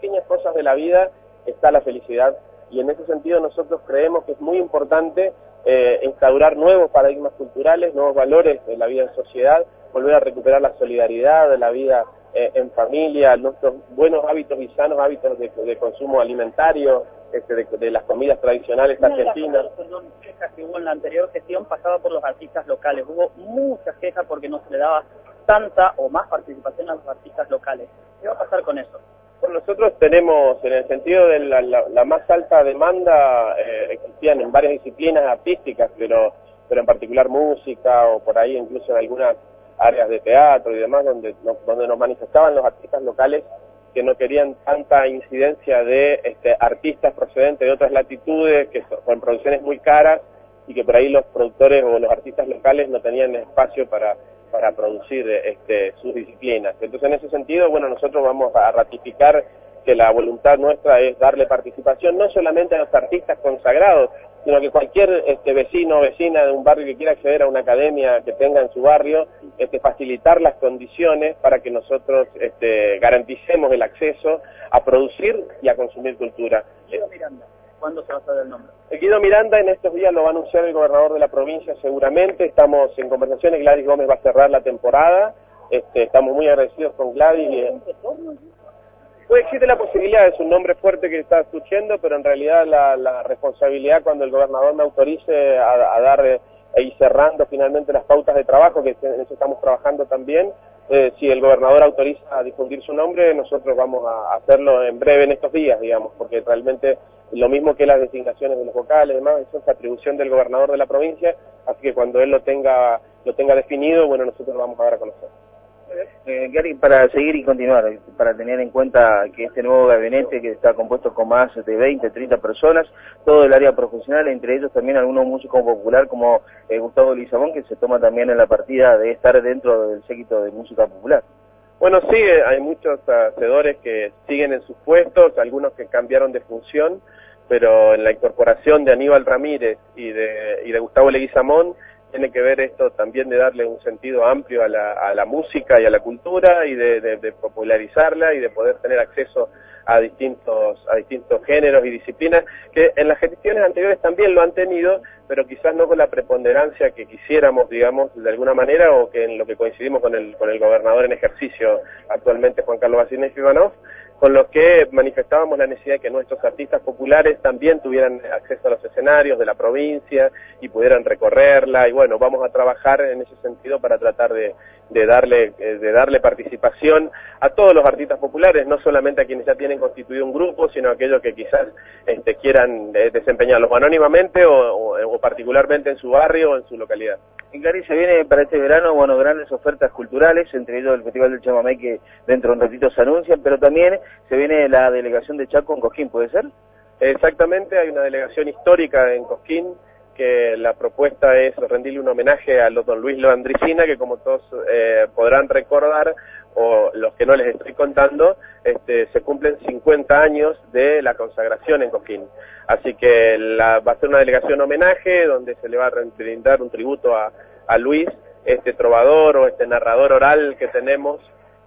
Pequeñas cosas de la vida está la felicidad y en ese sentido nosotros creemos que es muy importante eh, instaurar nuevos paradigmas culturales, nuevos valores de la vida en sociedad, volver a recuperar la solidaridad de la vida eh, en familia, nuestros buenos hábitos y sanos hábitos de, consumo alimentario, este, de, las comidas tradicionales argentinas. Quejas que hubo en la anterior gestión pasaba por los artistas locales. Hubo muchas quejas porque no se le daba tanta o más participación a los artistas locales. ¿Qué va a pasar con eso? Nosotros tenemos, en el sentido de la, más alta demanda, eh, existían en varias disciplinas artísticas, pero, pero en particular música o por ahí incluso en algunas áreas de teatro y demás, donde, donde nos manifestaban los artistas locales que no querían tanta incidencia de este, artistas procedentes de otras latitudes, que son, con producciones muy caras y que por ahí los productores o los artistas locales no tenían espacio para, para producir este, sus disciplinas. Entonces, en ese sentido, bueno, nosotros vamos a ratificar que la voluntad nuestra es darle participación no solamente a los artistas consagrados, sino que cualquier este, vecino o vecina de un barrio que quiera acceder a una academia que tenga en su barrio, este, facilitar las condiciones para que nosotros este, garanticemos el acceso a producir y a consumir cultura. ¿Cuándo se va a saber el nombre? El Guido Miranda en estos días lo va a anunciar el gobernador de la provincia seguramente, estamos en conversaciones, Gladys Gómez va a cerrar la temporada, este, estamos muy agradecidos con Gladys. Pues existe la posibilidad, es un nombre fuerte que está escuchando, pero en realidad la, responsabilidad cuando el gobernador me autorice a, dar e ir cerrando finalmente las pautas de trabajo, que en eso estamos trabajando también, eh, si el gobernador autoriza a difundir su nombre, nosotros vamos a hacerlo en breve en estos días, digamos, porque realmente lo mismo que las designaciones de los vocales, demás, eso es atribución del gobernador de la provincia, así que cuando él lo tenga, lo tenga definido, bueno, nosotros lo vamos a dar a conocer. Eh, Gary, para seguir y continuar, para tener en cuenta que este nuevo gabinete que está compuesto con más de 20, 30 personas, todo el área profesional, entre ellos también algunos músicos popular como eh, Gustavo Lizabón, que se toma también en la partida de estar dentro del séquito de música popular. Bueno, sí, hay muchos hacedores que siguen en sus puestos, algunos que cambiaron de función, pero en la incorporación de Aníbal Ramírez y de, y de Gustavo Leguizamón, tiene que ver esto también de darle un sentido amplio a la, a la música y a la cultura y de, de, popularizarla y de poder tener acceso a distintos a distintos géneros y disciplinas que en las gestiones anteriores también lo han tenido pero quizás no con la preponderancia que quisiéramos digamos de alguna manera o que en lo que coincidimos con el con el gobernador en ejercicio actualmente Juan Carlos Basínez Ivanov con los que manifestábamos la necesidad de que nuestros artistas populares también tuvieran acceso a los escenarios de la provincia y pudieran recorrerla. Y bueno, vamos a trabajar en ese sentido para tratar de, de darle eh, de darle participación a todos los artistas populares, no solamente a quienes ya tienen constituido un grupo, sino a aquellos que quizás este, quieran eh, desempeñarlos anónimamente o, particularmente en su barrio o en su localidad. En Cari se viene para este verano, bueno, grandes ofertas culturales, entre ellos el Festival del Chamamé que dentro de un ratito se anuncian, pero también se viene la delegación de Chaco en Cosquín, ¿puede ser? Exactamente, hay una delegación histórica en Cosquín, que la propuesta es rendirle un homenaje a los don Luis Loandricina, que como todos eh, podrán recordar, o los que no les estoy contando, este, se cumplen 50 años de la consagración en Cosquín. Así que la, va a ser una delegación homenaje donde se le va a brindar un tributo a, Luis, este trovador o este narrador oral que tenemos,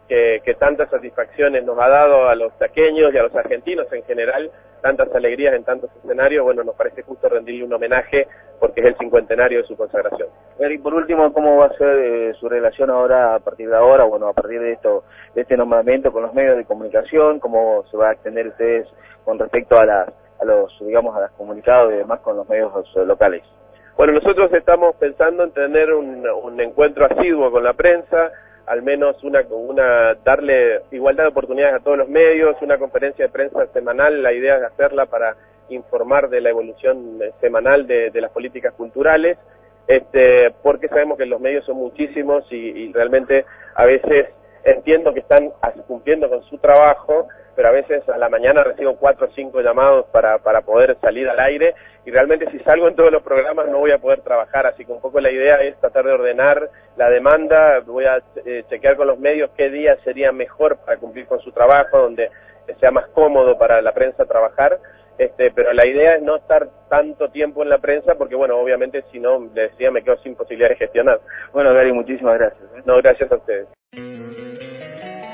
que, que, tantas satisfacciones nos ha dado a los taqueños y a los argentinos en general, tantas alegrías en tantos escenarios, bueno, nos parece justo rendirle un homenaje porque es el cincuentenario de su consagración. Y por último, ¿cómo va a ser eh, su relación ahora, a partir de ahora, bueno, a partir de esto, de este nombramiento con los medios de comunicación? ¿Cómo se va a extender ustedes con respecto a, las, a los, digamos, a los comunicados y demás con los medios locales? Bueno, nosotros estamos pensando en tener un, un encuentro asiduo con la prensa, al menos una, una darle igualdad de oportunidades a todos los medios, una conferencia de prensa semanal, la idea es hacerla para informar de la evolución semanal de, las políticas culturales, este, porque sabemos que los medios son muchísimos y, realmente a veces entiendo que están cumpliendo con su trabajo, pero a veces a la mañana recibo cuatro o cinco llamados para, para poder salir al aire y realmente si salgo en todos los programas no voy a poder trabajar, así que un poco la idea es tratar de ordenar la demanda, voy a eh, chequear con los medios qué día sería mejor para cumplir con su trabajo, donde sea más cómodo para la prensa trabajar, este, pero la idea es no estar tanto tiempo en la prensa porque, bueno, obviamente si no, le decía, me quedo sin posibilidad de gestionar. Bueno, Gary, muchísimas gracias. ¿eh? No, gracias a ustedes.